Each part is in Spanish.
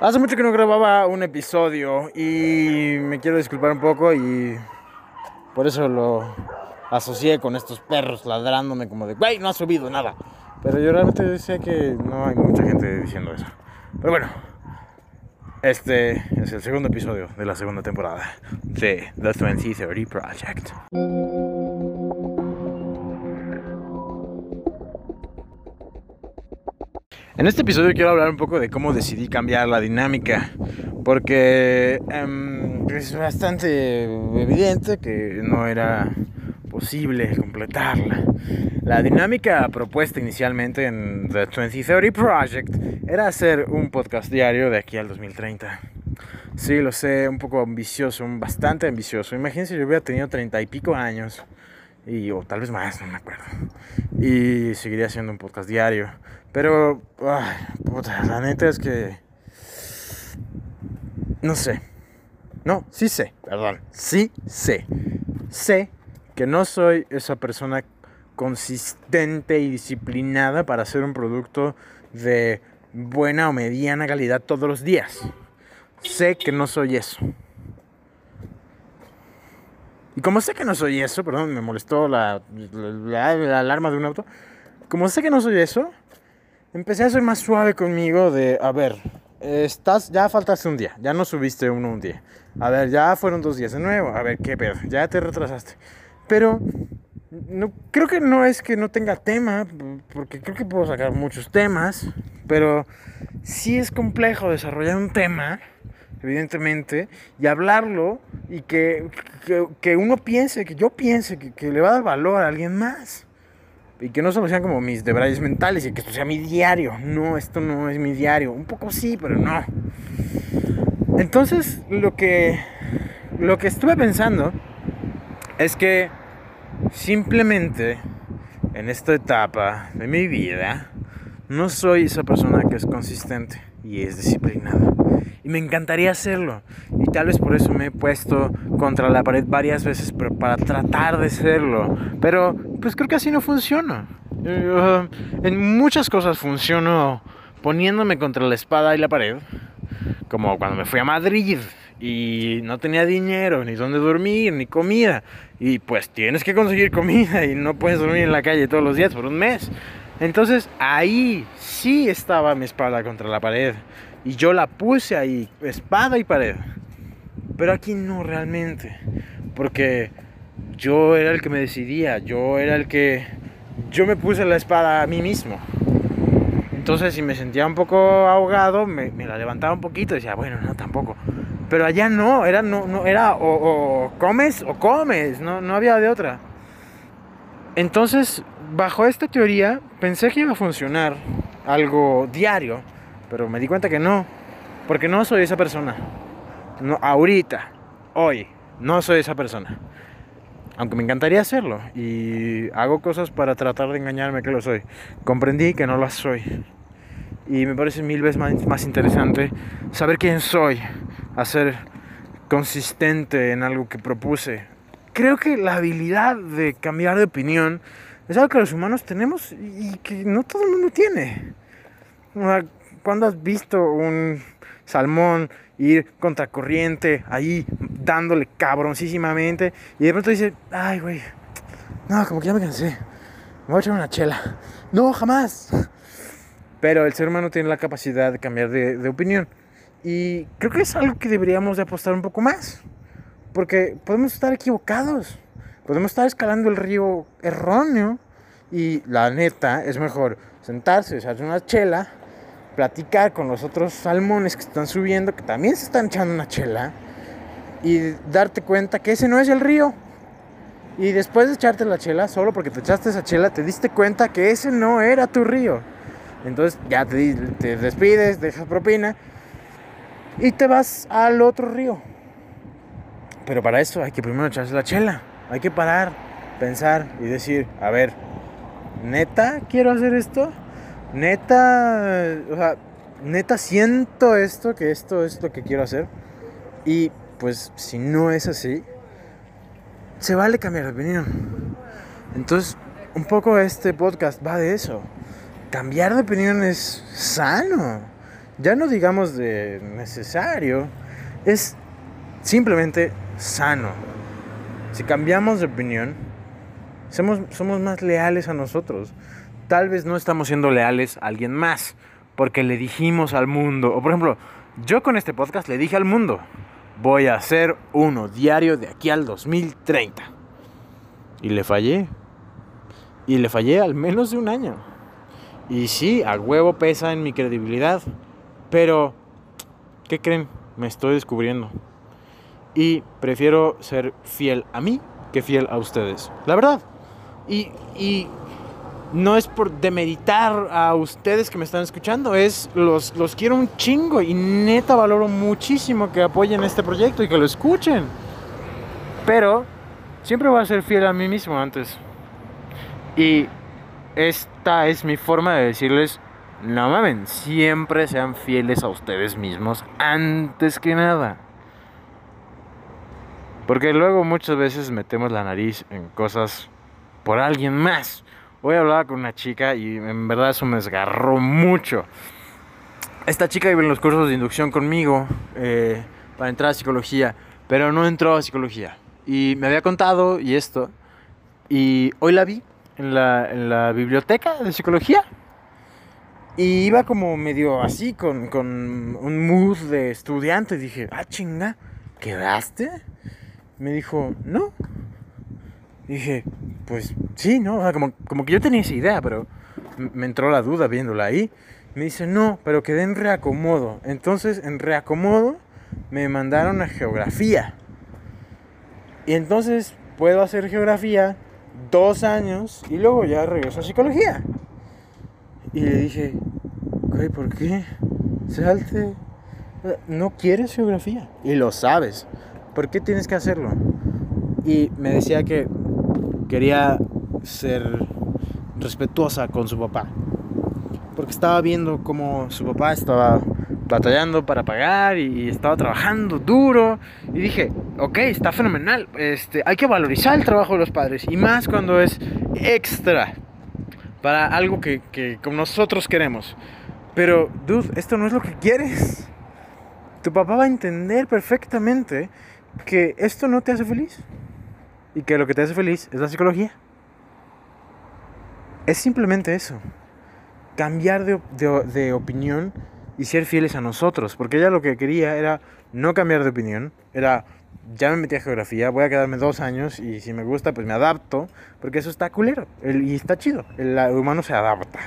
Hace mucho que no grababa un episodio y me quiero disculpar un poco y por eso lo asocié con estos perros ladrándome como de, güey, no ha subido nada. Pero yo realmente sé que no hay mucha gente diciendo eso. Pero bueno, este es el segundo episodio de la segunda temporada de The 2030 Project. En este episodio quiero hablar un poco de cómo decidí cambiar la dinámica, porque em, es bastante evidente que no era posible completarla. La dinámica propuesta inicialmente en The 2030 Project era hacer un podcast diario de aquí al 2030. Sí, lo sé, un poco ambicioso, bastante ambicioso. Imagínense, yo hubiera tenido treinta y pico años, y, o tal vez más, no me acuerdo, y seguiría haciendo un podcast diario. Pero, puta, la neta es que. No sé. No, sí sé, perdón. Sí sé. Sé que no soy esa persona consistente y disciplinada para hacer un producto de buena o mediana calidad todos los días. Sé que no soy eso. Y como sé que no soy eso, perdón, me molestó la, la, la alarma de un auto. Como sé que no soy eso, empecé a ser más suave conmigo de, a ver, estás, ya faltaste un día, ya no subiste uno un día. A ver, ya fueron dos días de nuevo, a ver, qué pedo, ya te retrasaste. Pero no, creo que no es que no tenga tema, porque creo que puedo sacar muchos temas, pero sí es complejo desarrollar un tema, evidentemente, y hablarlo y que, que, uno piense, que yo piense que, que le va a dar valor a alguien más y que no solo sean como mis debrayes mentales y que esto sea mi diario. No, esto no es mi diario. Un poco sí, pero no. Entonces, lo que, lo que estuve pensando es que simplemente en esta etapa de mi vida no soy esa persona que es consistente y es disciplinada. Me encantaría hacerlo. Y tal vez por eso me he puesto contra la pared varias veces para tratar de serlo. Pero pues creo que así no funciona. Eh, en muchas cosas funciono poniéndome contra la espada y la pared. Como cuando me fui a Madrid y no tenía dinero, ni dónde dormir, ni comida. Y pues tienes que conseguir comida y no puedes dormir en la calle todos los días por un mes. Entonces ahí sí estaba mi espada contra la pared. Y yo la puse ahí, espada y pared. Pero aquí no realmente. Porque yo era el que me decidía, yo era el que... Yo me puse la espada a mí mismo. Entonces si me sentía un poco ahogado, me, la levantaba un poquito y decía, bueno, no, tampoco. Pero allá no, era, no, no, era o, comes o comes, no, no había de otra. Entonces, bajo esta teoría, pensé que iba a funcionar algo diario, pero me di cuenta que no, porque no soy esa persona. No, ahorita, hoy, no soy esa persona. Aunque me encantaría hacerlo y hago cosas para tratar de engañarme que lo soy. Comprendí que no lo soy. Y me parece mil veces más, más interesante saber quién soy, hacer consistente en algo que propuse. Creo que la habilidad de cambiar de opinión es algo que los humanos tenemos y que no todo el mundo tiene. Cuando has visto un salmón ir contracorriente ahí dándole cabroncísimamente y de pronto dice, ay güey, no, como que ya me cansé, me voy a echar una chela. No, jamás. Pero el ser humano tiene la capacidad de cambiar de, de opinión. Y creo que es algo que deberíamos de apostar un poco más. Porque podemos estar equivocados. Podemos estar escalando el río erróneo. Y la neta es mejor sentarse, echarse una chela platicar con los otros salmones que están subiendo, que también se están echando una chela, y darte cuenta que ese no es el río. Y después de echarte la chela, solo porque te echaste esa chela, te diste cuenta que ese no era tu río. Entonces ya te, despides, dejas propina y te vas al otro río. Pero para eso hay que primero echarse la chela. Hay que parar, pensar y decir, a ver, ¿neta quiero hacer esto? Neta, o sea, neta siento esto, que esto es lo que quiero hacer. Y pues si no es así, se vale cambiar de opinión. Entonces, un poco este podcast va de eso. Cambiar de opinión es sano. ya no digamos de necesario, es simplemente sano. Si cambiamos de opinión, somos, somos más leales a nosotros. Tal vez no estamos siendo leales a alguien más, porque le dijimos al mundo, o por ejemplo, yo con este podcast le dije al mundo, voy a hacer uno diario de aquí al 2030. Y le fallé. Y le fallé al menos de un año. Y sí, a huevo pesa en mi credibilidad. Pero, ¿qué creen? Me estoy descubriendo. Y prefiero ser fiel a mí que fiel a ustedes. La verdad. Y, y no es por demeritar a ustedes que me están escuchando, es los, los quiero un chingo y neta valoro muchísimo que apoyen este proyecto y que lo escuchen. Pero siempre voy a ser fiel a mí mismo antes. Y esta es mi forma de decirles, no mamen, siempre sean fieles a ustedes mismos antes que nada. Porque luego muchas veces metemos la nariz en cosas por alguien más. Hoy hablaba con una chica y en verdad eso me desgarró mucho. Esta chica iba en los cursos de inducción conmigo eh, para entrar a psicología, pero no entró a psicología. Y me había contado y esto. Y hoy la vi en la, en la biblioteca de psicología. Y iba como medio así, con, con un mood de estudiante. Dije, ah, chinga, ¿quedaste? Me dijo, no. dije, pues sí, ¿no? Como, como que yo tenía esa idea, pero me entró la duda viéndola ahí. Me dice, no, pero quedé en reacomodo. Entonces, en reacomodo, me mandaron a geografía. Y entonces puedo hacer geografía dos años y luego ya regreso a psicología. Y le dije, güey, ¿por qué? Salte. No quieres geografía. Y lo sabes. ¿Por qué tienes que hacerlo? Y me decía que quería ser respetuosa con su papá. Porque estaba viendo cómo su papá estaba batallando para pagar y, estaba trabajando duro. Y dije, ok, está fenomenal. Este, hay que valorizar el trabajo de los padres. Y más cuando es extra. Para algo que, que como nosotros queremos. Pero, dude, esto no es lo que quieres. Tu papá va a entender perfectamente que esto no te hace feliz y que lo que te hace feliz es la psicología. Es simplemente eso. Cambiar de, de, opinión y ser fieles a nosotros. Porque ella lo que quería era no cambiar de opinión. Era, ya me metí a geografía, voy a quedarme dos años y si me gusta, pues me adapto. Porque eso está culero y está chido. El, humano se adapta.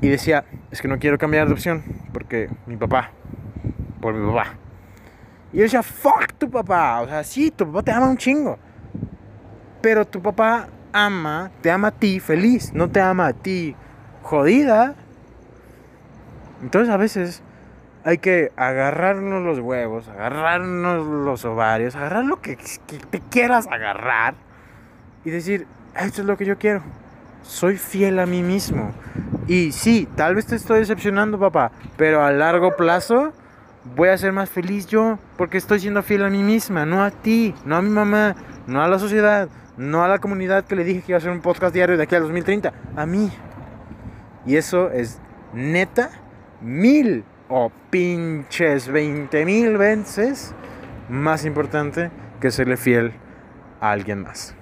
Y decía, es que no quiero cambiar de opción porque mi papá, por mi papá. Y yo decía, fuck tu papá. O sea, sí, tu papá te ama un chingo. Pero tu papá ama, te ama a ti feliz, no te ama a ti jodida. Entonces a veces hay que agarrarnos los huevos, agarrarnos los ovarios, agarrar lo que, que te quieras agarrar y decir, esto es lo que yo quiero. Soy fiel a mí mismo. Y sí, tal vez te estoy decepcionando, papá, pero a largo plazo voy a ser más feliz yo porque estoy siendo fiel a mí misma, no a ti, no a mi mamá, no a la sociedad, no a la comunidad que le dije que iba a hacer un podcast diario de aquí al 2030, a mí. Y eso es neta mil o pinches veinte mil veces más importante que serle fiel a alguien más.